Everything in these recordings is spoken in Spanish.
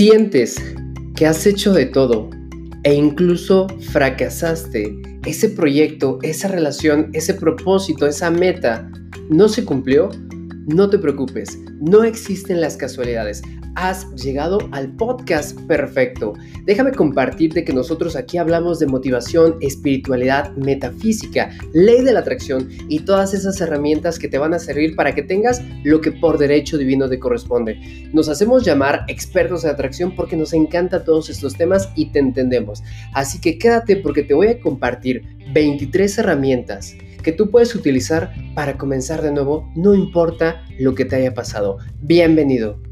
Sientes que has hecho de todo e incluso fracasaste. Ese proyecto, esa relación, ese propósito, esa meta no se cumplió. No te preocupes, no existen las casualidades has llegado al podcast perfecto. Déjame compartirte que nosotros aquí hablamos de motivación, espiritualidad, metafísica, ley de la atracción y todas esas herramientas que te van a servir para que tengas lo que por derecho divino te corresponde. Nos hacemos llamar expertos de atracción porque nos encanta todos estos temas y te entendemos. Así que quédate porque te voy a compartir 23 herramientas que tú puedes utilizar para comenzar de nuevo, no importa lo que te haya pasado. Bienvenido.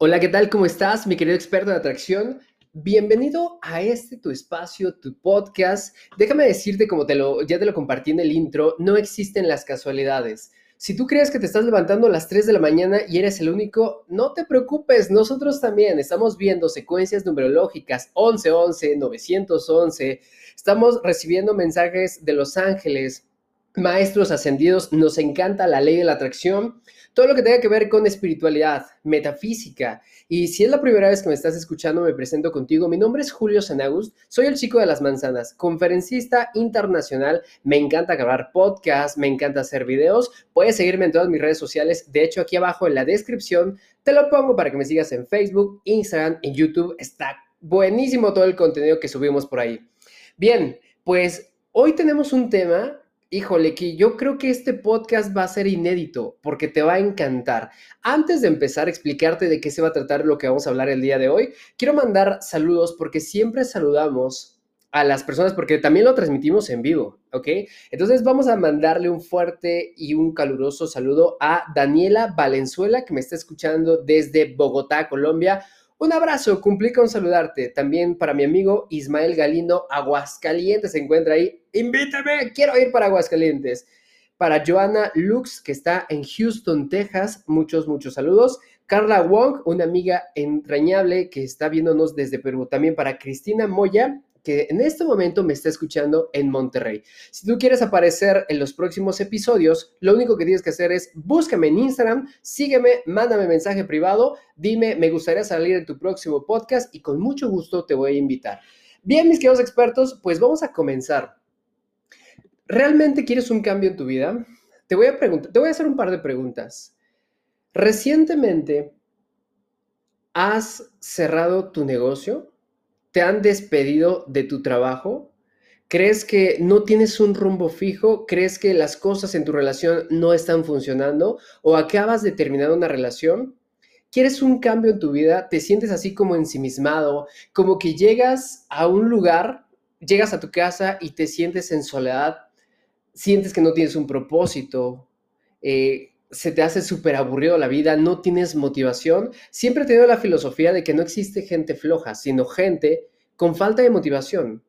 Hola, ¿qué tal? ¿Cómo estás, mi querido experto de atracción? Bienvenido a este tu espacio, tu podcast. Déjame decirte, como te lo, ya te lo compartí en el intro, no existen las casualidades. Si tú crees que te estás levantando a las 3 de la mañana y eres el único, no te preocupes, nosotros también estamos viendo secuencias numerológicas 1111, 911, estamos recibiendo mensajes de los ángeles, maestros ascendidos, nos encanta la ley de la atracción, todo lo que tenga que ver con espiritualidad, metafísica. Y si es la primera vez que me estás escuchando, me presento contigo. Mi nombre es Julio Sanagust, soy el chico de las manzanas, conferencista internacional. Me encanta grabar podcasts, me encanta hacer videos. Puedes seguirme en todas mis redes sociales. De hecho, aquí abajo en la descripción te lo pongo para que me sigas en Facebook, Instagram, en YouTube. Está buenísimo todo el contenido que subimos por ahí. Bien, pues hoy tenemos un tema Híjole, que yo creo que este podcast va a ser inédito porque te va a encantar. Antes de empezar a explicarte de qué se va a tratar lo que vamos a hablar el día de hoy, quiero mandar saludos porque siempre saludamos a las personas porque también lo transmitimos en vivo, ¿ok? Entonces vamos a mandarle un fuerte y un caluroso saludo a Daniela Valenzuela que me está escuchando desde Bogotá, Colombia. Un abrazo, cumplí con saludarte. También para mi amigo Ismael Galindo, Aguascalientes se encuentra ahí. Invítame, quiero ir para Aguascalientes. Para Joana Lux, que está en Houston, Texas, muchos, muchos saludos. Carla Wong, una amiga entrañable que está viéndonos desde Perú. También para Cristina Moya, que en este momento me está escuchando en Monterrey. Si tú quieres aparecer en los próximos episodios, lo único que tienes que hacer es búscame en Instagram, sígueme, mándame mensaje privado, dime, me gustaría salir en tu próximo podcast y con mucho gusto te voy a invitar. Bien, mis queridos expertos, pues vamos a comenzar. ¿Realmente quieres un cambio en tu vida? Te voy a preguntar, te voy a hacer un par de preguntas. Recientemente, ¿has cerrado tu negocio? ¿Te han despedido de tu trabajo? ¿Crees que no tienes un rumbo fijo? ¿Crees que las cosas en tu relación no están funcionando? ¿O acabas de terminar una relación? ¿Quieres un cambio en tu vida? ¿Te sientes así como ensimismado? Como que llegas a un lugar, llegas a tu casa y te sientes en soledad, sientes que no tienes un propósito, eh, se te hace súper aburrido la vida, no tienes motivación. Siempre he tenido la filosofía de que no existe gente floja, sino gente con falta de motivación.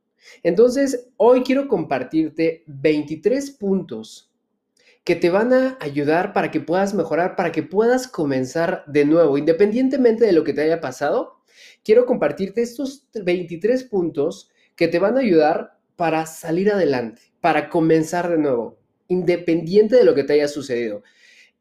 Entonces, hoy quiero compartirte 23 puntos que te van a ayudar para que puedas mejorar, para que puedas comenzar de nuevo, independientemente de lo que te haya pasado. Quiero compartirte estos 23 puntos que te van a ayudar para salir adelante, para comenzar de nuevo, independiente de lo que te haya sucedido.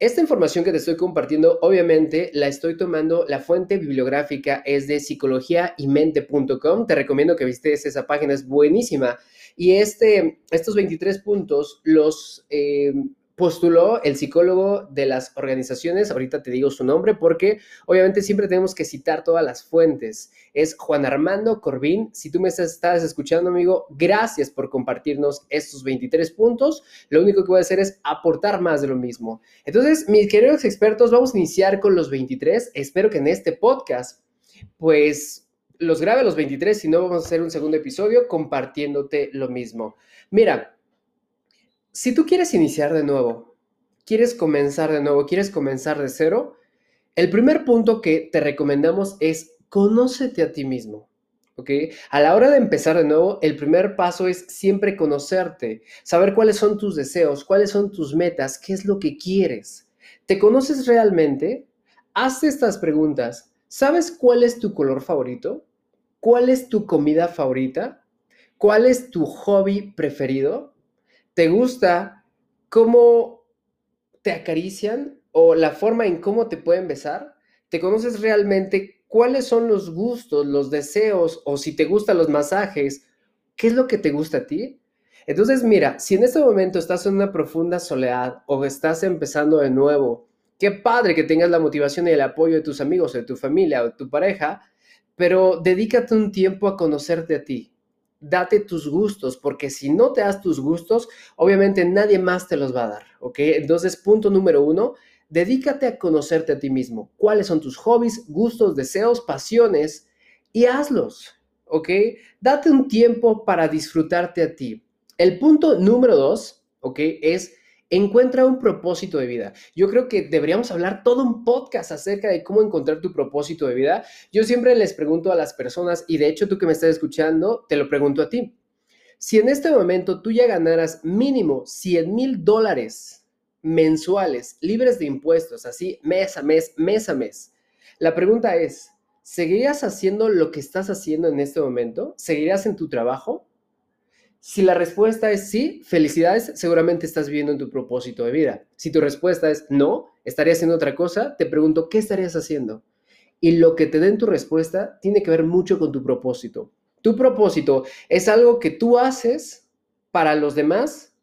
Esta información que te estoy compartiendo, obviamente, la estoy tomando, la fuente bibliográfica es de psicologiaymente.com. Te recomiendo que visites esa página, es buenísima. Y este, estos 23 puntos los eh, postuló el psicólogo de las organizaciones, ahorita te digo su nombre porque obviamente siempre tenemos que citar todas las fuentes. Es Juan Armando Corbín. Si tú me estás, escuchando, amigo, gracias por compartirnos estos 23 puntos. Lo único que voy a hacer es aportar más de lo mismo. Entonces, mis queridos expertos, vamos a iniciar con los 23. Espero que en este podcast, pues los grabe los 23, si no vamos a hacer un segundo episodio compartiéndote lo mismo. Mira, si tú quieres iniciar de nuevo, quieres comenzar de nuevo, quieres comenzar de cero, el primer punto que te recomendamos es conócete a ti mismo. ¿Ok? A la hora de empezar de nuevo, el primer paso es siempre conocerte, saber cuáles son tus deseos, cuáles son tus metas, qué es lo que quieres. ¿Te conoces realmente? Haz estas preguntas. ¿Sabes cuál es tu color favorito? ¿Cuál es tu comida favorita? ¿Cuál es tu hobby preferido? ¿Te gusta cómo te acarician? o la forma en cómo te pueden besar, te conoces realmente cuáles son los gustos, los deseos, o si te gustan los masajes, qué es lo que te gusta a ti. Entonces, mira, si en este momento estás en una profunda soledad o estás empezando de nuevo, qué padre que tengas la motivación y el apoyo de tus amigos, de tu familia o de tu pareja, pero dedícate un tiempo a conocerte a ti. Date tus gustos, porque si no te das tus gustos, obviamente nadie más te los va a dar, ¿ok? Entonces, punto número uno, Dedícate a conocerte a ti mismo. ¿Cuáles son tus hobbies, gustos, deseos, pasiones? Y hazlos, ¿ok? Date un tiempo para disfrutarte a ti. El punto número dos, ¿ok? Es encuentra un propósito de vida. Yo creo que deberíamos hablar todo un podcast acerca de cómo encontrar tu propósito de vida. Yo siempre les pregunto a las personas, y de hecho tú que me estás escuchando, te lo pregunto a ti. Si en este momento tú ya ganaras mínimo 100 mil dólares mensuales, libres de impuestos, así mes a mes, mes a mes. La pregunta es, ¿seguirías haciendo lo que estás haciendo en este momento? ¿Seguirías en tu trabajo? Si la respuesta es sí, felicidades, seguramente estás viviendo en tu propósito de vida. Si tu respuesta es no, estarías haciendo otra cosa, te pregunto, ¿qué estarías haciendo? Y lo que te den tu respuesta tiene que ver mucho con tu propósito. Tu propósito es algo que tú haces para los demás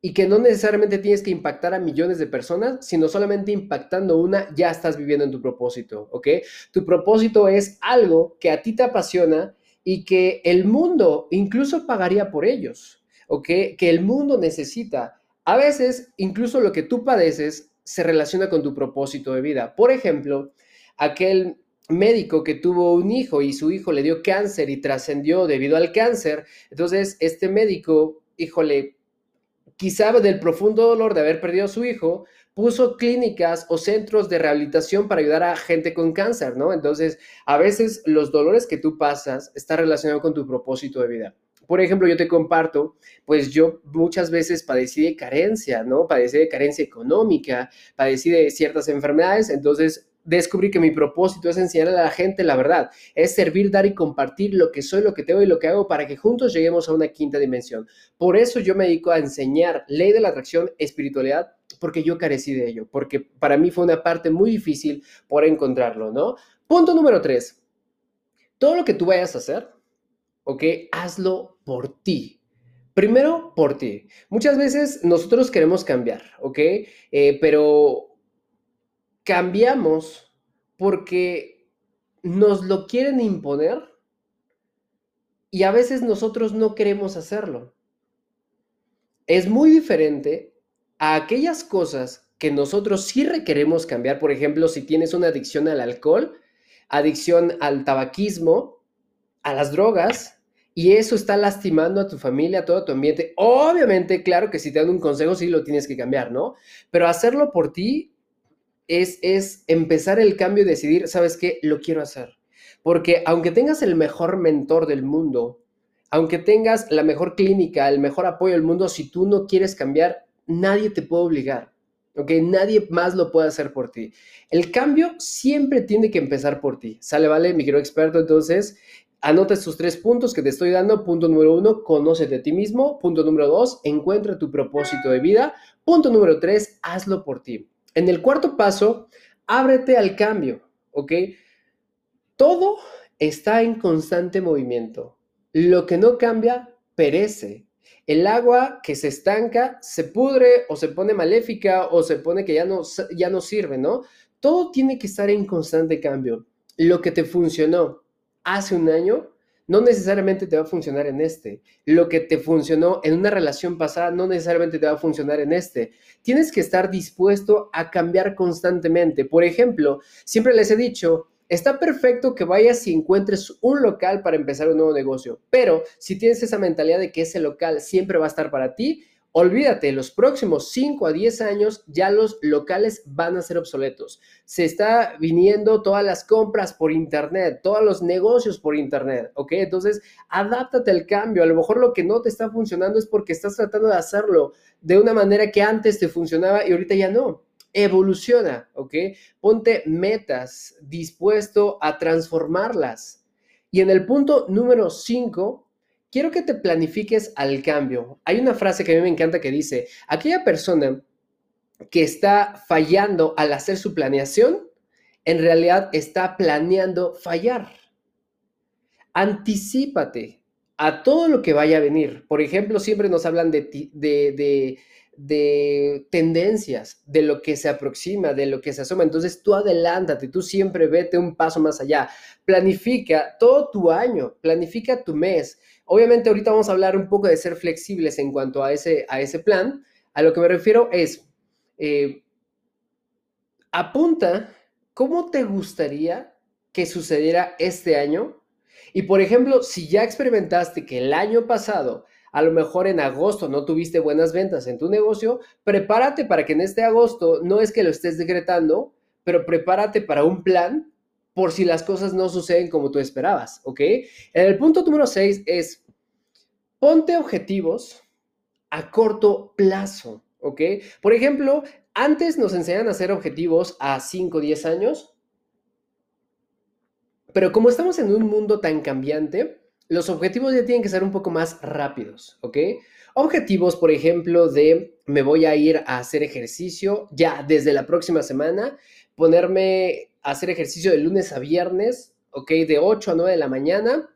y que no necesariamente tienes que impactar a millones de personas, sino solamente impactando una, ya estás viviendo en tu propósito, ¿ok? Tu propósito es algo que a ti te apasiona y que el mundo incluso pagaría por ellos, ¿ok? Que el mundo necesita. A veces, incluso lo que tú padeces se relaciona con tu propósito de vida. Por ejemplo, aquel médico que tuvo un hijo y su hijo le dio cáncer y trascendió debido al cáncer, entonces este médico, híjole, quizá del profundo dolor de haber perdido a su hijo, puso clínicas o centros de rehabilitación para ayudar a gente con cáncer, ¿no? Entonces, a veces los dolores que tú pasas están relacionados con tu propósito de vida. Por ejemplo, yo te comparto, pues yo muchas veces padecí de carencia, ¿no? Padecí de carencia económica, padecí de ciertas enfermedades, entonces descubrí que mi propósito es enseñar a la gente la verdad, es servir, dar y compartir lo que soy, lo que tengo y lo que hago para que juntos lleguemos a una quinta dimensión. Por eso yo me dedico a enseñar ley de la atracción, espiritualidad, porque yo carecí de ello, porque para mí fue una parte muy difícil por encontrarlo, ¿no? Punto número tres. Todo lo que tú vayas a hacer, ¿ok? Hazlo por ti. Primero, por ti. Muchas veces nosotros queremos cambiar, ¿ok? Eh, pero cambiamos porque nos lo quieren imponer y a veces nosotros no queremos hacerlo. Es muy diferente a aquellas cosas que nosotros sí requeremos cambiar. Por ejemplo, si tienes una adicción al alcohol, adicción al tabaquismo, a las drogas, y eso está lastimando a tu familia, a todo tu ambiente. Obviamente, claro que si te dan un consejo, sí lo tienes que cambiar, ¿no? Pero hacerlo por ti es, empezar el cambio y decidir, ¿sabes qué? Lo quiero hacer. Porque aunque tengas el mejor mentor del mundo, aunque tengas la mejor clínica, el mejor apoyo del mundo, si tú no quieres cambiar, nadie te puede obligar. ¿ok? Nadie más lo puede hacer por ti. El cambio siempre tiene que empezar por ti. ¿Sale, vale, mi querido experto? Entonces, anota estos tres puntos que te estoy dando. Punto número uno, conócete a ti mismo. Punto número dos, encuentra tu propósito de vida. Punto número tres, hazlo por ti. En el cuarto paso, ábrete al cambio, ¿ok? Todo está en constante movimiento. Lo que no cambia, perece. El agua que se estanca se pudre o se pone maléfica o se pone que ya no, ya no sirve, ¿no? Todo tiene que estar en constante cambio. Lo que te funcionó hace un año no necesariamente te va a funcionar en este. Lo que te funcionó en una relación pasada no necesariamente te va a funcionar en este. Tienes que estar dispuesto a cambiar constantemente. Por ejemplo, siempre les he dicho, está perfecto que vayas y encuentres un local para empezar un nuevo negocio, pero si tienes esa mentalidad de que ese local siempre va a estar para ti, Olvídate, los próximos 5 a 10 años ya los locales van a ser obsoletos. Se está viniendo todas las compras por internet, todos los negocios por internet, ¿ok? Entonces, adáptate al cambio. A lo mejor lo que no te está funcionando es porque estás tratando de hacerlo de una manera que antes te funcionaba y ahorita ya no. Evoluciona, ¿ok? Ponte metas, dispuesto a transformarlas. Y en el punto número 5, quiero que te planifiques al cambio. Hay una frase que a mí me encanta que dice, aquella persona que está fallando al hacer su planeación, en realidad está planeando fallar. Anticípate a todo lo que vaya a venir. Por ejemplo, siempre nos hablan de, de, de, tendencias, de lo que se aproxima, de lo que se asoma. Entonces tú adelántate, tú siempre vete un paso más allá. Planifica todo tu año, planifica tu mes. Obviamente ahorita vamos a hablar un poco de ser flexibles en cuanto a ese, a ese plan. A lo que me refiero es, eh, apunta cómo te gustaría que sucediera este año. Y por ejemplo, si ya experimentaste que el año pasado, a lo mejor en agosto no tuviste buenas ventas en tu negocio, prepárate para que en este agosto no es que lo estés decretando, pero prepárate para un plan por si las cosas no suceden como tú esperabas, ¿ok? El punto número 6 es, ponte objetivos a corto plazo, ¿ok? Por ejemplo, antes nos enseñan a hacer objetivos a 5 o 10 años, pero como estamos en un mundo tan cambiante, los objetivos ya tienen que ser un poco más rápidos, ¿ok? Objetivos, por ejemplo, de me voy a ir a hacer ejercicio ya desde la próxima semana, ponerme a hacer ejercicio de lunes a viernes, ¿ok? De 8 a 9 de la mañana,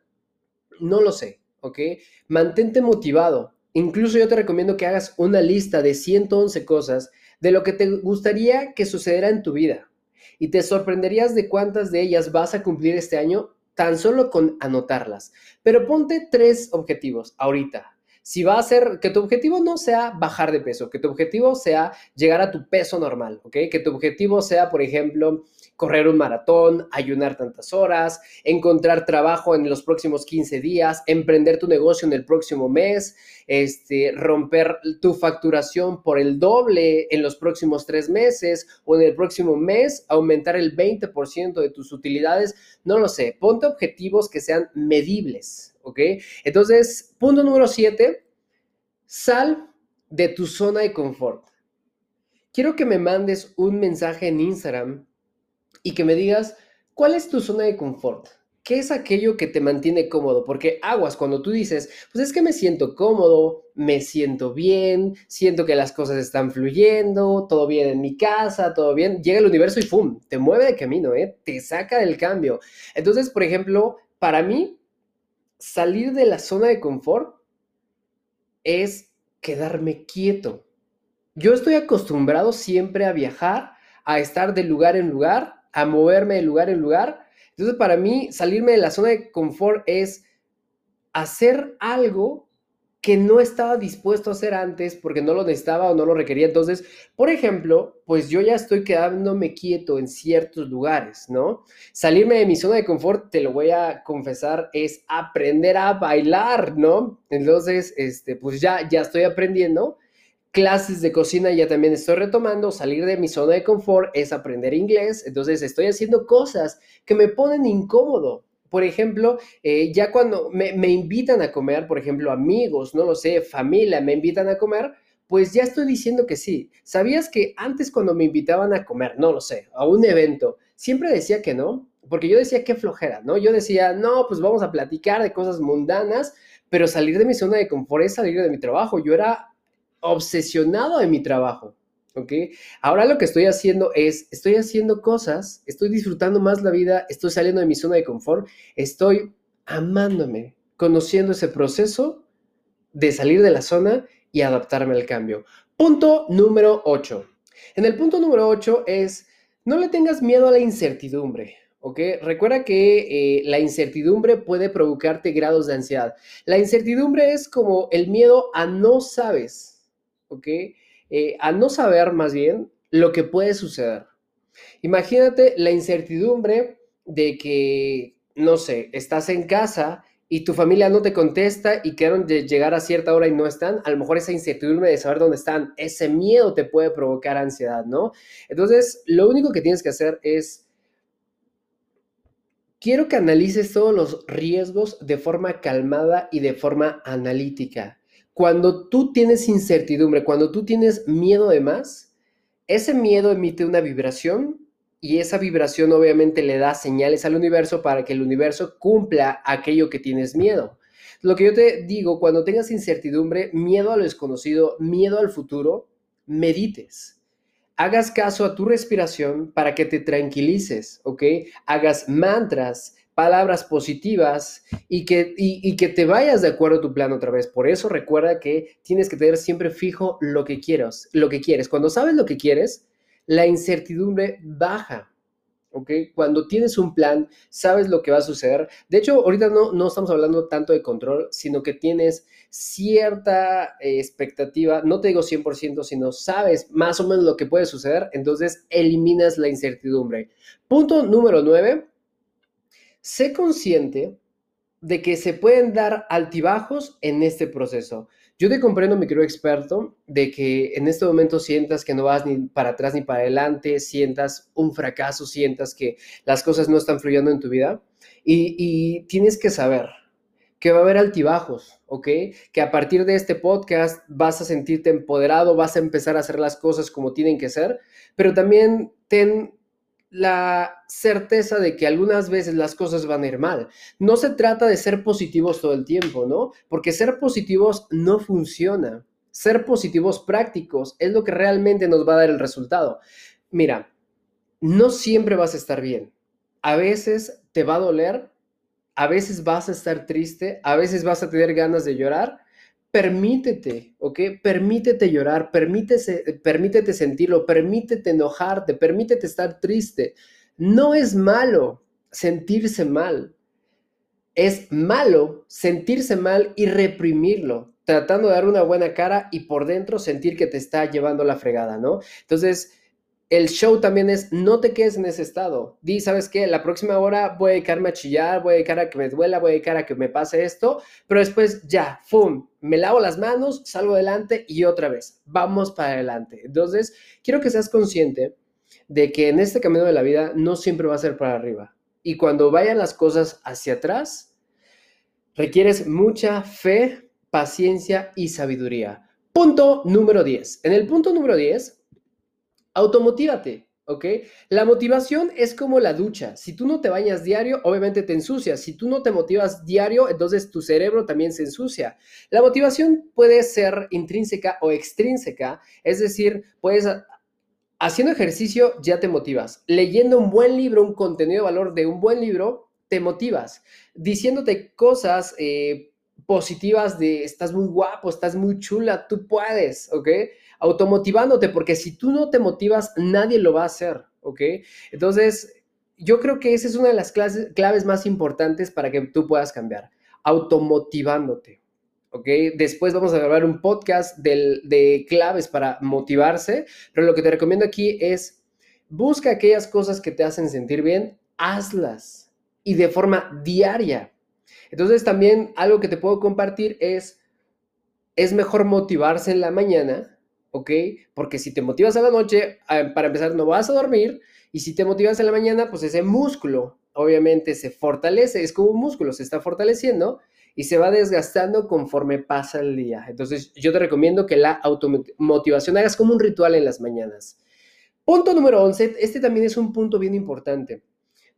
no lo sé, ¿ok? Mantente motivado. Incluso yo te recomiendo que hagas una lista de 111 cosas de lo que te gustaría que sucediera en tu vida. Y te sorprenderías de cuántas de ellas vas a cumplir este año tan solo con anotarlas. Pero ponte tres objetivos ahorita. Si va a ser que tu objetivo no sea bajar de peso, que tu objetivo sea llegar a tu peso normal, ¿ok? Que tu objetivo sea, por ejemplo, correr un maratón, ayunar tantas horas, encontrar trabajo en los próximos 15 días, emprender tu negocio en el próximo mes, este, romper tu facturación por el doble en los próximos tres meses o en el próximo mes, aumentar el 20% de tus utilidades, no lo sé, ponte objetivos que sean medibles, ¿ok? Entonces, punto número 7, sal de tu zona de confort. Quiero que me mandes un mensaje en Instagram y que me digas, ¿cuál es tu zona de confort? ¿Qué es aquello que te mantiene cómodo? Porque aguas, cuando tú dices, pues es que me siento cómodo, me siento bien, siento que las cosas están fluyendo, todo bien en mi casa, todo bien, llega el universo y ¡pum! Te mueve de camino, ¿eh? Te saca del cambio. Entonces, por ejemplo, para mí, salir de la zona de confort es quedarme quieto. Yo estoy acostumbrado siempre a viajar, a estar de lugar en lugar, a moverme de lugar en lugar. Entonces, para mí, salirme de la zona de confort es hacer algo que no estaba dispuesto a hacer antes porque no lo necesitaba o no lo requería. Entonces, por ejemplo, pues yo ya estoy quedándome quieto en ciertos lugares, ¿no? Salirme de mi zona de confort, te lo voy a confesar, es aprender a bailar, ¿no? Entonces, este, pues ya, ya estoy aprendiendo clases de cocina ya también estoy retomando, salir de mi zona de confort es aprender inglés, entonces estoy haciendo cosas que me ponen incómodo. Por ejemplo, eh, ya cuando me, invitan a comer, por ejemplo, amigos, no lo sé, familia, me invitan a comer, pues ya estoy diciendo que sí. ¿Sabías que antes cuando me invitaban a comer, no lo sé, a un evento, siempre decía que no? Porque yo decía que flojera, ¿no? Yo decía, no, pues vamos a platicar de cosas mundanas, pero salir de mi zona de confort es salir de mi trabajo. Yo era obsesionado de mi trabajo. ¿Ok? Ahora lo que estoy haciendo es, estoy haciendo cosas, estoy disfrutando más la vida, estoy saliendo de mi zona de confort, estoy amándome, conociendo ese proceso de salir de la zona y adaptarme al cambio. Punto número 8. En el punto número 8 es, no le tengas miedo a la incertidumbre. ¿ok? Recuerda que eh, la incertidumbre puede provocarte grados de ansiedad. La incertidumbre es como el miedo a no sabes. ¿ok? Eh, a no saber más bien lo que puede suceder. Imagínate la incertidumbre de que, no sé, estás en casa y tu familia no te contesta y quieren llegar a cierta hora y no están, a lo mejor esa incertidumbre de saber dónde están, ese miedo te puede provocar ansiedad, ¿no? Entonces, lo único que tienes que hacer es, quiero que analices todos los riesgos de forma calmada y de forma analítica. Cuando tú tienes incertidumbre, cuando tú tienes miedo de más, ese miedo emite una vibración y esa vibración obviamente le da señales al universo para que el universo cumpla aquello que tienes miedo. Lo que yo te digo, cuando tengas incertidumbre, miedo a lo desconocido, miedo al futuro, medites. hagas caso a tu respiración para que te tranquilices, ¿ok? Hagas mantras, palabras positivas y que, y, que te vayas de acuerdo a tu plan otra vez. Por eso recuerda que tienes que tener siempre fijo lo que quieras, lo que quieres. Cuando sabes lo que quieres, la incertidumbre baja. ¿ok? Cuando tienes un plan, sabes lo que va a suceder. De hecho, ahorita no, no estamos hablando tanto de control, sino que tienes cierta eh, expectativa, no te digo 100%, sino sabes más o menos lo que puede suceder, entonces eliminas la incertidumbre. Punto número 9, sé consciente de que se pueden dar altibajos en este proceso. Yo te comprendo, mi querido experto, de que en este momento sientas que no vas ni para atrás ni para adelante, sientas un fracaso, sientas que las cosas no están fluyendo en tu vida y, tienes que saber que va a haber altibajos, ¿ok? Que a partir de este podcast vas a sentirte empoderado, vas a empezar a hacer las cosas como tienen que ser, pero también ten la certeza de que algunas veces las cosas van a ir mal. No se trata de ser positivos todo el tiempo, ¿no? Porque ser positivos no funciona. Ser positivos prácticos es lo que realmente nos va a dar el resultado. Mira, no siempre vas a estar bien. A veces te va a doler, a veces vas a estar triste, a veces vas a tener ganas de llorar, permítete, ¿ok? Permítete llorar, permítete, permítete sentirlo, permítete enojarte, permítete estar triste. No es malo sentirse mal. Es malo sentirse mal y reprimirlo, tratando de dar una buena cara y por dentro sentir que te está llevando la fregada, ¿no? Entonces, el show también es no te quedes en ese estado. Di, ¿sabes qué? La próxima hora voy a dedicarme a chillar, voy a dedicar a que me duela, voy a dedicar a que me pase esto, pero después ya, ¡fum! Me lavo las manos, salgo adelante y otra vez, vamos para adelante. Entonces, quiero que seas consciente de que en este camino de la vida no siempre va a ser para arriba. Y cuando vayan las cosas hacia atrás, requieres mucha fe, paciencia y sabiduría. Punto número 10. En el punto número 10 Automotívate, ¿ok? La motivación es como la ducha. Si tú no te bañas diario, obviamente te ensucias. Si tú no te motivas diario, entonces tu cerebro también se ensucia. La motivación puede ser intrínseca o extrínseca, es decir, puedes haciendo ejercicio ya te motivas. Leyendo un buen libro, un contenido de valor de un buen libro, te motivas. Diciéndote cosas eh, positivas de estás muy guapo, estás muy chula, tú puedes, ¿ok? Automotivándote, porque si tú no te motivas, nadie lo va a hacer, ¿ok? Entonces, yo creo que esa es una de las claves más importantes para que tú puedas cambiar, automotivándote, ¿ok? Después vamos a grabar un podcast de claves para motivarse, pero lo que te recomiendo aquí es, busca aquellas cosas que te hacen sentir bien, hazlas y de forma diaria. Entonces también algo que te puedo compartir es, es mejor motivarse en la mañana ¿ok? Porque si te motivas a la noche, ah, para empezar, no vas a dormir, y si te motivas en la mañana, pues ese músculo obviamente se fortalece, es como un músculo, se está fortaleciendo y se va desgastando conforme pasa el día. Entonces, yo te recomiendo que la automotivación hagas como un ritual en las mañanas. Punto número 11, este también es un punto bien importante.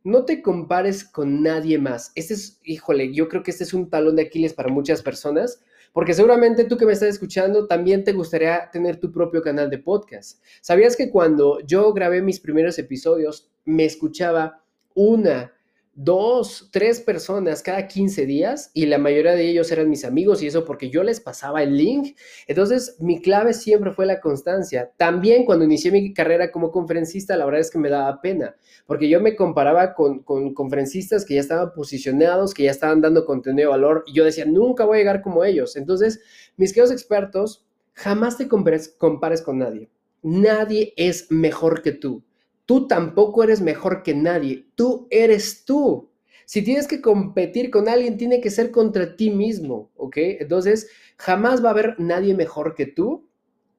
No te compares con nadie más. Este es, híjole, yo creo que este es un talón de Aquiles para muchas personas porque seguramente tú que me estás escuchando también te gustaría tener tu propio canal de podcast. ¿Sabías que cuando yo grabé mis primeros episodios me escuchaba una, dos, tres personas cada 15 días y la mayoría de ellos eran mis amigos y eso porque yo les pasaba el link. Entonces, mi clave siempre fue la constancia. También cuando inicié mi carrera como conferencista, la verdad es que me daba pena, porque yo me comparaba con, conferencistas que ya estaban posicionados, que ya estaban dando contenido de valor y yo decía, nunca voy a llegar como ellos. Entonces, mis queridos expertos, jamás te compares con nadie. Nadie es mejor que tú. Tú tampoco eres mejor que nadie, tú eres tú. Si tienes que competir con alguien, tiene que ser contra ti mismo, ¿ok? Entonces, jamás va a haber nadie mejor que tú.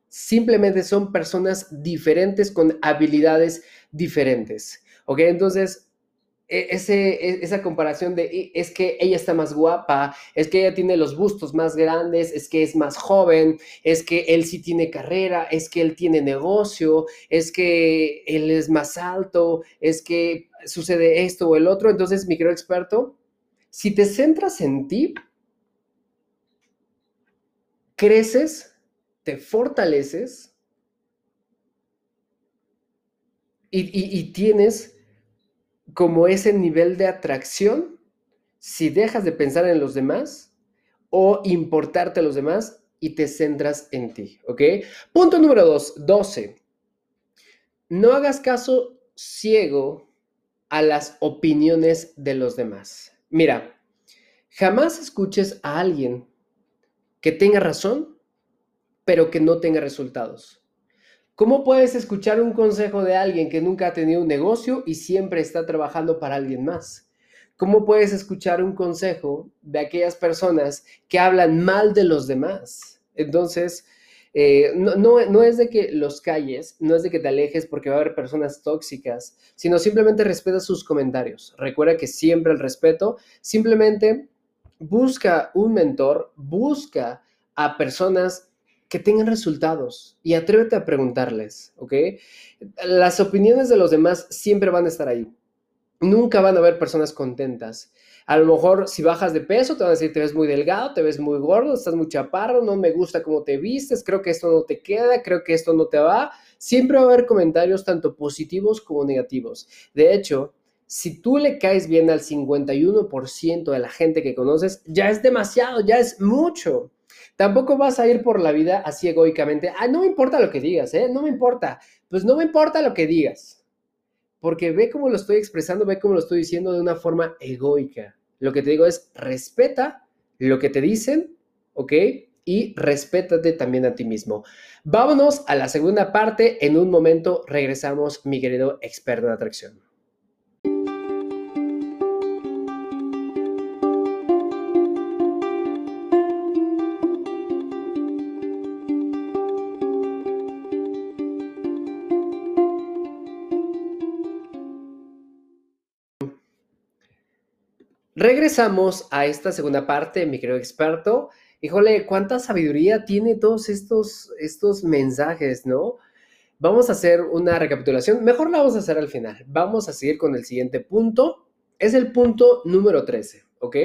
Simplemente son personas diferentes con habilidades diferentes, ¿ok? Entonces, ese, e, esa comparación de es que ella está más guapa, es que ella tiene los bustos más grandes, es que es más joven, es que él sí tiene carrera, es que él tiene negocio, es que él es más alto, es que sucede esto o el otro. Entonces, mi querido experto, si te centras en ti, creces, te fortaleces y, tienes como ese nivel de atracción si dejas de pensar en los demás o importarte a los demás y te centras en ti, ¿ok? Punto número dos, 12. No hagas caso ciego a las opiniones de los demás. Mira, jamás escuches a alguien que tenga razón, pero que no tenga resultados. ¿Cómo puedes escuchar un consejo de alguien que nunca ha tenido un negocio y siempre está trabajando para alguien más? ¿Cómo puedes escuchar un consejo de aquellas personas que hablan mal de los demás? Entonces, eh, no, no, es de que los calles, no es de que te alejes porque va a haber personas tóxicas, sino simplemente respeta sus comentarios. Recuerda que siempre el respeto, simplemente busca un mentor, busca a personas que tengan resultados y atrévete a preguntarles, ¿ok? Las opiniones de los demás siempre van a estar ahí. Nunca van a haber personas contentas. A lo mejor si bajas de peso te van a decir, te ves muy delgado, te ves muy gordo, estás muy chaparro, no me gusta cómo te vistes, creo que esto no te queda, creo que esto no te va. Siempre va a haber comentarios tanto positivos como negativos. De hecho, si tú le caes bien al 51% de la gente que conoces, ya es demasiado, ya es mucho. Tampoco vas a ir por la vida así egoicamente, ah, no me importa lo que digas, ¿eh? No me importa. Pues no me importa lo que digas. Porque ve cómo lo estoy expresando, ve cómo lo estoy diciendo de una forma egoica. Lo que te digo es, respeta lo que te dicen, ¿ok? Y respétate también a ti mismo. Vámonos a la segunda parte. En un momento regresamos, mi querido experto de atracción. Regresamos a esta segunda parte, mi querido experto. Híjole, cuánta sabiduría tiene todos estos, estos mensajes, ¿no? Vamos a hacer una recapitulación. Mejor la vamos a hacer al final. Vamos a seguir con el siguiente punto. Es el punto número 13, ¿ok?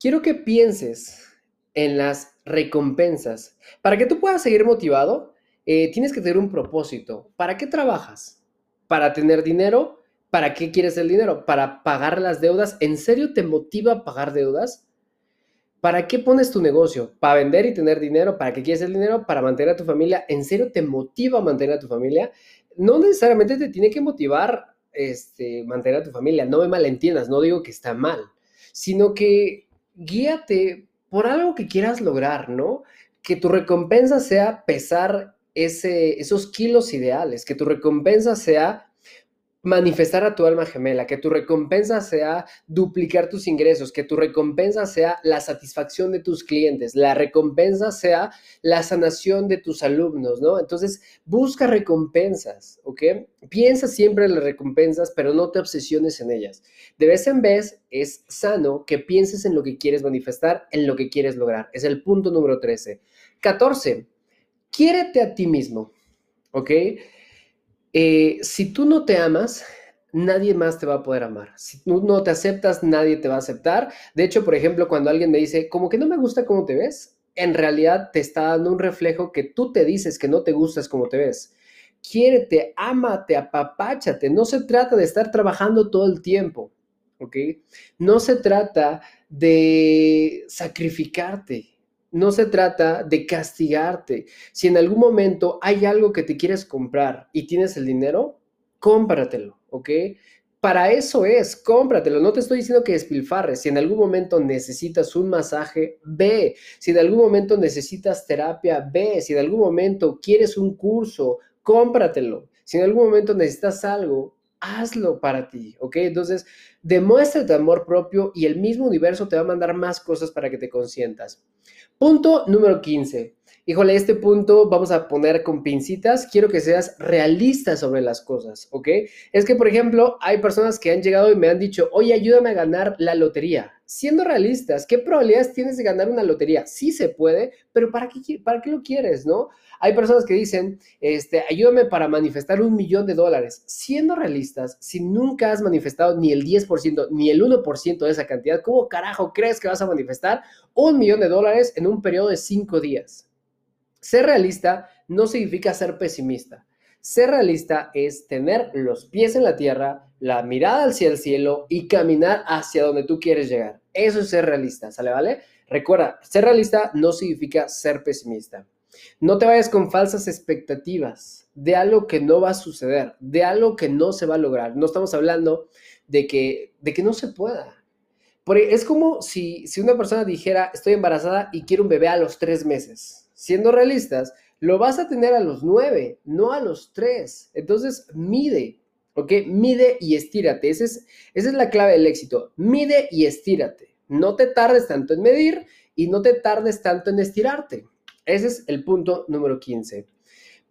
Quiero que pienses en las recompensas. Para que tú puedas seguir motivado, eh, tienes que tener un propósito. ¿Para qué trabajas? ¿Para tener dinero? ¿Para qué quieres el dinero? ¿Para pagar las deudas? ¿En serio te motiva pagar deudas? ¿Para qué pones tu negocio? ¿Para vender y tener dinero? ¿Para qué quieres el dinero? ¿Para mantener a tu familia? ¿En serio te motiva mantener a tu familia? No necesariamente te tiene que motivar este, mantener a tu familia. No me malentiendas, no digo que está mal, sino que guíate por algo que quieras lograr, ¿no? Que tu recompensa sea pesar esos kilos ideales, que tu recompensa sea manifestar a tu alma gemela, que tu recompensa sea duplicar tus ingresos, que tu recompensa sea la satisfacción de tus clientes, la recompensa sea la sanación de tus alumnos, ¿no? Entonces, busca recompensas, ¿ok? Piensa siempre en las recompensas, pero no te obsesiones en ellas. De vez en vez es sano que pienses en lo que quieres manifestar, en lo que quieres lograr. Es el punto número 13. 14. Quiérete a ti mismo, ¿ok? Eh, si tú no te amas, nadie más te va a poder amar. Si tú no te aceptas, nadie te va a aceptar. De hecho, por ejemplo, cuando alguien me dice, como que no me gusta cómo te ves, en realidad te está dando un reflejo que tú te dices que no te gustas como te ves. Quiérete, ámate, apapáchate. No se trata de estar trabajando todo el tiempo, ¿ok? No se trata de sacrificarte. No se trata de castigarte. Si en algún momento hay algo que te quieres comprar y tienes el dinero, cómpratelo, ¿ok? Para eso es, cómpratelo. No te estoy diciendo que despilfarres. Si en algún momento necesitas un masaje, ve. Si en algún momento necesitas terapia, ve. Si en algún momento quieres un curso, cómpratelo. Si en algún momento necesitas algo, hazlo para ti, ¿ok? Entonces, demuestra tu amor propio y el mismo universo te va a mandar más cosas para que te consientas. Punto número 15. Híjole, este punto vamos a poner con pincitas. Quiero que seas realista sobre las cosas, ¿ok? Es que, por ejemplo, hay personas que han llegado y me han dicho, oye, ayúdame a ganar la lotería. Siendo realistas, ¿qué probabilidades tienes de ganar una lotería? Sí se puede, pero ¿para qué, para qué lo quieres, no? Hay personas que dicen, este, ayúdame para manifestar un millón de dólares. Siendo realistas, si nunca has manifestado ni el 10% ni el 1% de esa cantidad, ¿cómo carajo crees que vas a manifestar un millón de dólares en un periodo de cinco días? Ser realista no significa ser pesimista. Ser realista es tener los pies en la tierra, la mirada hacia el cielo y caminar hacia donde tú quieres llegar. Eso es ser realista, ¿sale? ¿Vale? Recuerda, ser realista no significa ser pesimista. No te vayas con falsas expectativas de algo que no va a suceder, de algo que no se va a lograr. No estamos hablando de que, de que no se pueda. Porque es como si, si una persona dijera, estoy embarazada y quiero un bebé a los tres meses. Siendo realistas, lo vas a tener a los nueve, no a los tres. Entonces, mide, ¿ok? Mide y estírate. Esa es, esa es la clave del éxito. Mide y estírate. No te tardes tanto en medir y no te tardes tanto en estirarte. Ese es el punto número 15.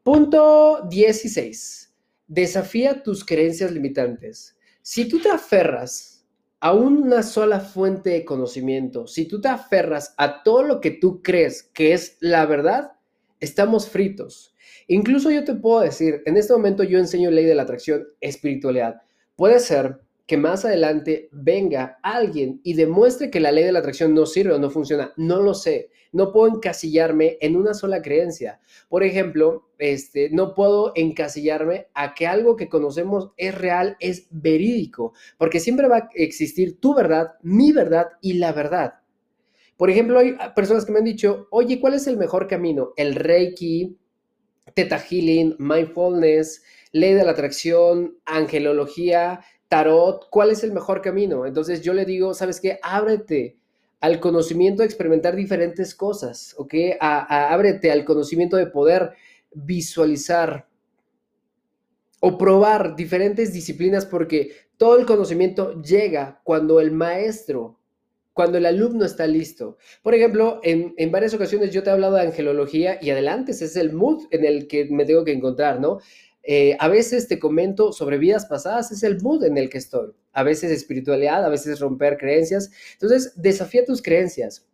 Punto 16. Desafía tus creencias limitantes. Si tú te aferras a una sola fuente de conocimiento, si tú te aferras a todo lo que tú crees que es la verdad, estamos fritos. Incluso yo te puedo decir, en este momento yo enseño ley de la atracción, espiritualidad. Puede ser que más adelante venga alguien y demuestre que la ley de la atracción no sirve o no funciona. No lo sé. No puedo encasillarme en una sola creencia. Por ejemplo, este, no puedo encasillarme a que algo que conocemos es real, es verídico, porque siempre va a existir tu verdad, mi verdad y la verdad. Por ejemplo, hay personas que me han dicho, oye, ¿cuál es el mejor camino? El Reiki, Theta Healing, Mindfulness, Ley de la Atracción, Angelología, tarot, ¿cuál es el mejor camino? Entonces yo le digo, ¿sabes qué? Ábrete al conocimiento de experimentar diferentes cosas, ¿ok? ábrete al conocimiento de poder visualizar o probar diferentes disciplinas porque todo el conocimiento llega cuando el maestro, cuando el alumno está listo. Por ejemplo, en, en, varias ocasiones yo te he hablado de angelología y adelante, ese es el mood en el que me tengo que encontrar, ¿no? Eh, a veces te comento sobre vidas pasadas, es el mood en el que estoy. A veces espiritualidad, a veces romper creencias. Entonces, desafía tus creencias.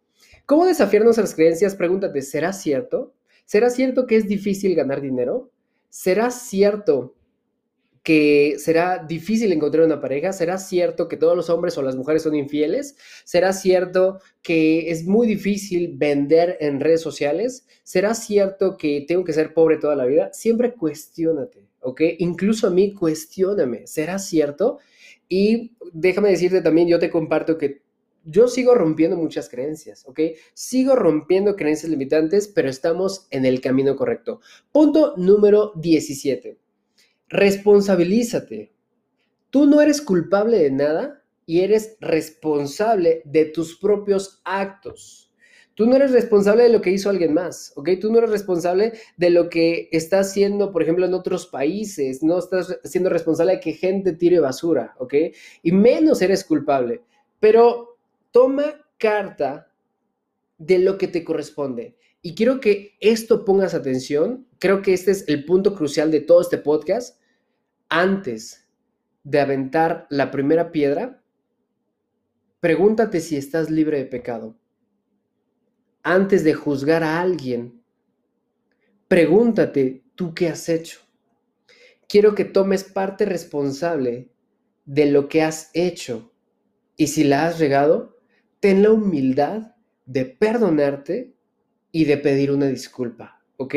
¿Cómo desafiar nuestras creencias? Pregúntate, ¿será cierto? ¿Será cierto que es difícil ganar dinero? ¿Será cierto que será difícil encontrar una pareja? ¿Será cierto que todos los hombres o las mujeres son infieles? ¿Será cierto que es muy difícil vender en redes sociales? ¿Será cierto que tengo que ser pobre toda la vida? Siempre cuestiónate, ¿ok? Incluso a mí, cuestióname, ¿será cierto? Y déjame decirte también, yo te comparto que yo sigo rompiendo muchas creencias, ¿ok? Sigo rompiendo creencias limitantes, pero estamos en el camino correcto. Punto número 17 Responsabilízate. Tú no eres culpable de nada y eres responsable de tus propios actos. Tú no eres responsable de lo que hizo alguien más, ¿ok? Tú no eres responsable de lo que está haciendo, por ejemplo, en otros países. No estás siendo responsable de que gente tire basura, ¿ok? Y menos eres culpable. Pero toma carta de lo que te corresponde. Y quiero que esto pongas atención. Creo que este es el punto crucial de todo este podcast antes de aventar la primera piedra, pregúntate si estás libre de pecado. Antes de juzgar a alguien, pregúntate tú qué has hecho. Quiero que tomes parte responsable de lo que has hecho y si la has regado, ten la humildad de perdonarte y de pedir una disculpa, ¿ok?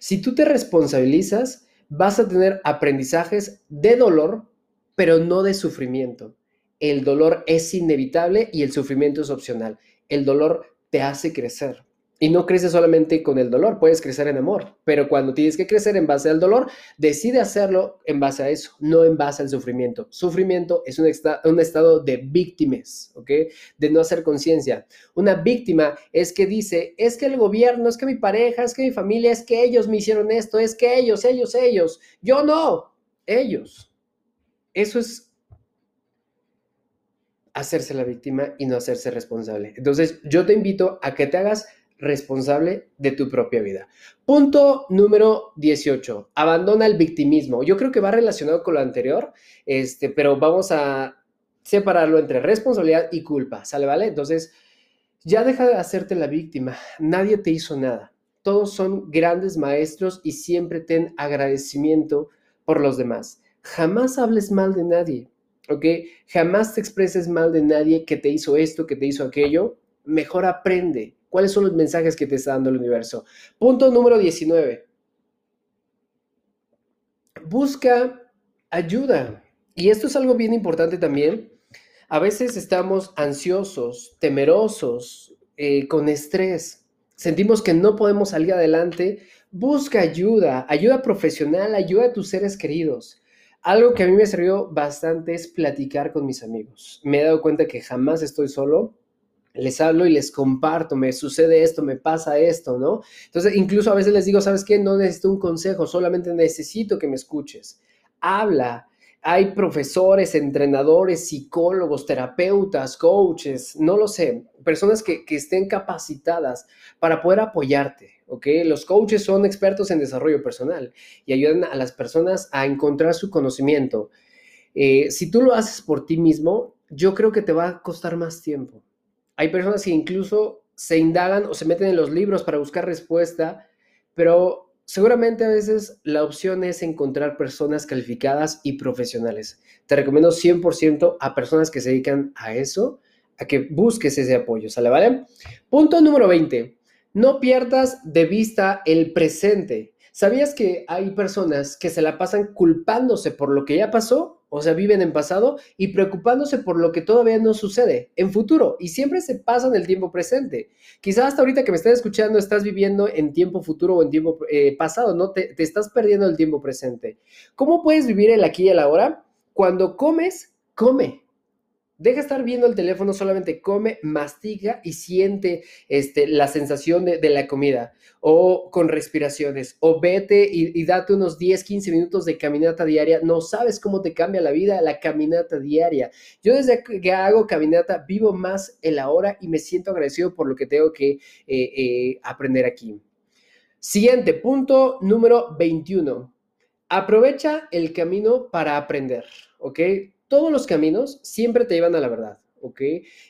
Si tú te responsabilizas, vas a tener aprendizajes de dolor, pero no de sufrimiento. El dolor es inevitable y el sufrimiento es opcional. El dolor te hace crecer. Y no creces solamente con el dolor, puedes crecer en amor, pero cuando tienes que crecer en base al dolor, decide hacerlo en base a eso, no en base al sufrimiento. Sufrimiento es un, un estado de víctimas, ¿ok? De no hacer conciencia. Una víctima es que dice, es que el gobierno, es que mi pareja, es que mi familia, es que ellos me hicieron esto, es que ellos, ellos, ellos. Yo no, ellos. Eso es hacerse la víctima y no hacerse responsable. Entonces, yo te invito a que te hagas responsable de tu propia vida. Punto número 18. Abandona el victimismo. Yo creo que va relacionado con lo anterior, este, pero vamos a separarlo entre responsabilidad y culpa. ¿Sale, vale? Entonces, ya deja de hacerte la víctima. Nadie te hizo nada. Todos son grandes maestros y siempre ten agradecimiento por los demás. Jamás hables mal de nadie, ¿ok? Jamás te expreses mal de nadie que te hizo esto, que te hizo aquello. Mejor aprende, ¿Cuáles son los mensajes que te está dando el universo? Punto número 19. busca ayuda. Y esto es algo bien importante también. A veces estamos ansiosos, temerosos, eh, con estrés. Sentimos que no podemos salir adelante. Busca ayuda, ayuda profesional, ayuda a tus seres queridos. Algo que a mí me sirvió bastante es platicar con mis amigos. Me he dado cuenta que jamás estoy solo. Les hablo y les comparto, me sucede esto, me pasa esto, ¿no? Entonces, incluso a veces les digo, ¿sabes qué? No necesito un consejo, solamente necesito que me escuches. Habla, hay profesores, entrenadores, psicólogos, terapeutas, coaches, no lo sé, personas que, estén capacitadas para poder apoyarte, ¿ok? Los coaches son expertos en desarrollo personal y ayudan a las personas a encontrar su conocimiento. Eh, si tú lo haces por ti mismo, yo creo que te va a costar más tiempo. Hay personas que incluso se indagan o se meten en los libros para buscar respuesta, pero seguramente a veces la opción es encontrar personas calificadas y profesionales. Te recomiendo 100% a personas que se dedican a eso, a que busques ese apoyo, ¿sale? ¿Vale? Punto número 20. No pierdas de vista el presente. ¿Sabías que hay personas que se la pasan culpándose por lo que ya pasó? O sea, viven en pasado y preocupándose por lo que todavía no sucede en futuro y siempre se pasan el tiempo presente. Quizás hasta ahorita que me estás escuchando estás viviendo en tiempo futuro o en tiempo eh, pasado, ¿no? Te, te estás perdiendo el tiempo presente. ¿Cómo puedes vivir el aquí y el ahora? Cuando comes, come. Deja estar viendo el teléfono, solamente come, mastica y siente este, la sensación de, la comida o con respiraciones o vete y, date unos 10, 15 minutos de caminata diaria. No sabes cómo te cambia la vida la caminata diaria. Yo desde que hago caminata vivo más el ahora y me siento agradecido por lo que tengo que eh, eh, aprender aquí. Siguiente, punto número 21. Aprovecha el camino para aprender, ¿ok? Todos los caminos siempre te llevan a la verdad, ¿ok?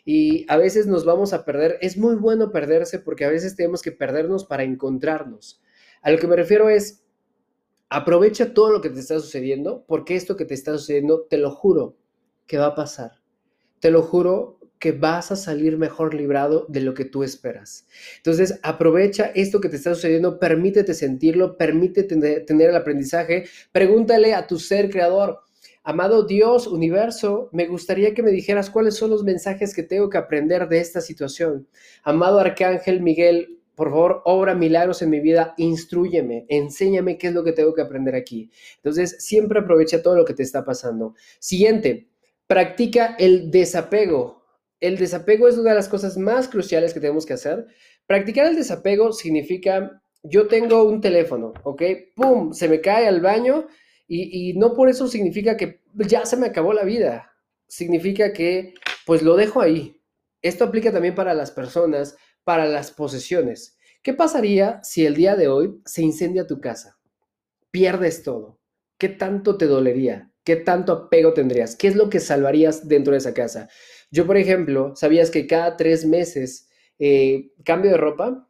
Y a veces nos vamos a perder. Es muy bueno perderse porque a veces tenemos que perdernos para encontrarnos. A lo que me refiero es, aprovecha todo lo que te está sucediendo porque esto que te está sucediendo, te lo juro, que va a pasar. Te lo juro que vas a salir mejor librado de lo que tú esperas. Entonces, aprovecha esto que te está sucediendo, permítete sentirlo, permítete tener el aprendizaje, pregúntale a tu ser creador, Amado Dios, universo, me gustaría que me dijeras cuáles son los mensajes que tengo que aprender de esta situación. Amado Arcángel Miguel, por favor, obra milagros en mi vida, instruyeme, enséñame qué es lo que tengo que aprender aquí. Entonces, siempre aprovecha todo lo que te está pasando. Siguiente, practica el desapego. El desapego es una de las cosas más cruciales que tenemos que hacer. Practicar el desapego significa, yo tengo un teléfono, ¿ok? ¡Pum! Se me cae al baño y, no por eso significa que ya se me acabó la vida. Significa que pues lo dejo ahí. Esto aplica también para las personas, para las posesiones. ¿Qué pasaría si el día de hoy se incendia tu casa? Pierdes todo. ¿Qué tanto te dolería? ¿Qué tanto apego tendrías? ¿Qué es lo que salvarías dentro de esa casa? Yo, por ejemplo, ¿sabías que cada tres meses eh, cambio de ropa?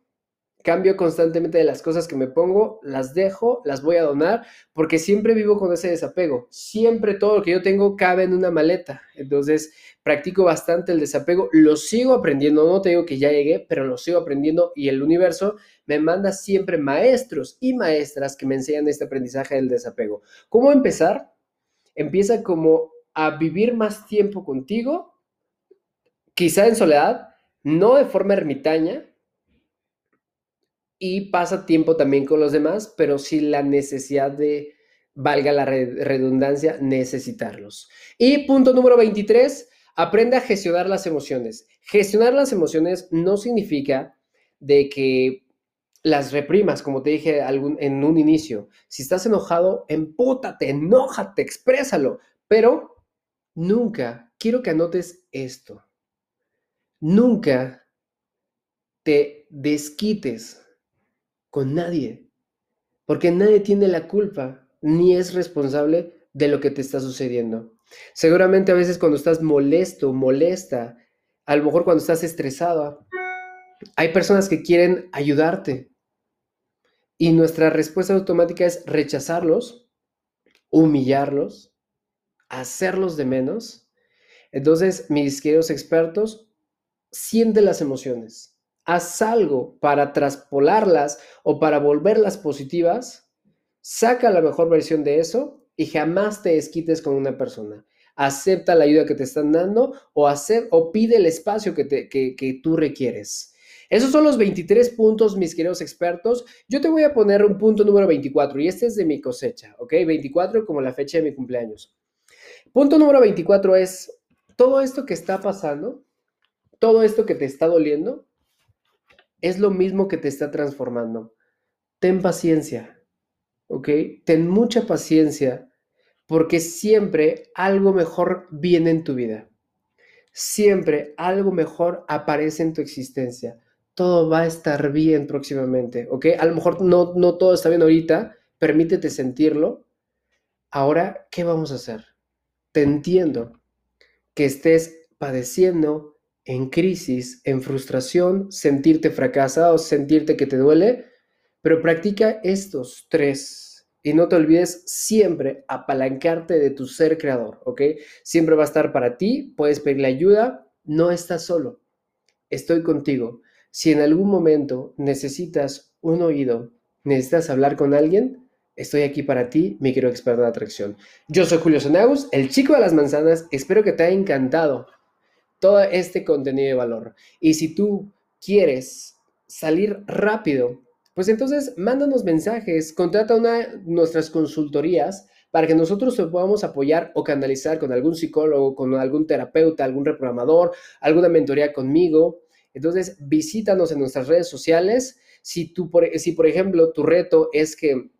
Cambio constantemente de las cosas que me pongo, las dejo, las voy a donar, porque siempre vivo con ese desapego. Siempre todo lo que yo tengo cabe en una maleta. Entonces, practico bastante el desapego, lo sigo aprendiendo, no te digo que ya llegué, pero lo sigo aprendiendo y el universo me manda siempre maestros y maestras que me enseñan este aprendizaje del desapego. ¿Cómo empezar? Empieza como a vivir más tiempo contigo, quizá en soledad, no de forma ermitaña, y pasa tiempo también con los demás, pero sin la necesidad de, valga la redundancia, necesitarlos. Y punto número 23, aprende a gestionar las emociones. Gestionar las emociones no significa de que las reprimas, como te dije en un inicio. Si estás enojado, empútate, enójate, exprésalo, pero nunca, quiero que anotes esto, nunca te desquites con nadie, porque nadie tiene la culpa ni es responsable de lo que te está sucediendo. Seguramente a veces cuando estás molesto, molesta, a lo mejor cuando estás estresada, hay personas que quieren ayudarte y nuestra respuesta automática es rechazarlos, humillarlos, hacerlos de menos. Entonces, mis queridos expertos, siente las emociones haz algo para traspolarlas o para volverlas positivas Saca la mejor versión de eso y jamás te desquites con una persona. Acepta la ayuda que te están dando o, hacer, o pide el espacio que, te, que, que tú requieres. Esos son los 23 puntos, mis queridos expertos. Yo te voy a poner un punto número 24 y este es de mi cosecha, ¿ok? 24 como la fecha de mi cumpleaños. Punto número 24 es todo esto que está pasando, todo esto que te está doliendo, es lo mismo que te está transformando. Ten paciencia, ¿ok? Ten mucha paciencia porque siempre algo mejor viene en tu vida. Siempre algo mejor aparece en tu existencia. Todo va a estar bien próximamente, ¿ok? A lo mejor no, no todo está bien ahorita, permítete sentirlo. Ahora, ¿qué vamos a hacer? Te entiendo que estés padeciendo en crisis, en frustración, sentirte fracasado, sentirte que te duele, pero practica estos tres y no te olvides siempre apalancarte de tu ser creador, ¿ok? Siempre va a estar para ti, puedes pedirle ayuda, no estás solo, estoy contigo. Si en algún momento necesitas un oído, necesitas hablar con alguien, estoy aquí para ti, mi querido experto de atracción. Yo soy Julio Sonagus, el chico de las manzanas, espero que te haya encantado todo este contenido de valor. Y si tú quieres salir rápido pues entonces mándanos mensajes, contrata una de nuestras consultorías para que nosotros te podamos apoyar o canalizar con algún psicólogo, con algún terapeuta, algún reprogramador, alguna mentoría conmigo. Entonces, visítanos en nuestras redes sociales. Si, tú, si por ejemplo, tu reto es que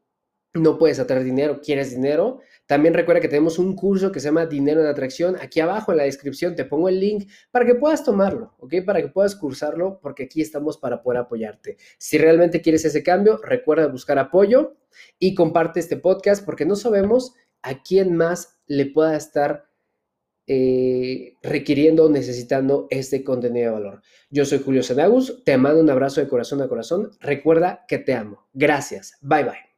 no puedes atraer dinero, quieres dinero, también recuerda que tenemos un curso que se llama Dinero en Atracción. Aquí abajo en la descripción te pongo el link para que puedas tomarlo, ¿ok? Para que puedas cursarlo, porque aquí estamos para poder apoyarte. Si realmente quieres ese cambio, recuerda buscar apoyo y comparte este podcast, porque no sabemos a quién más le pueda estar eh, requiriendo o necesitando este contenido de valor. Yo soy Julio Sedagus, te mando un abrazo de corazón a corazón. Recuerda que te amo. Gracias. Bye bye.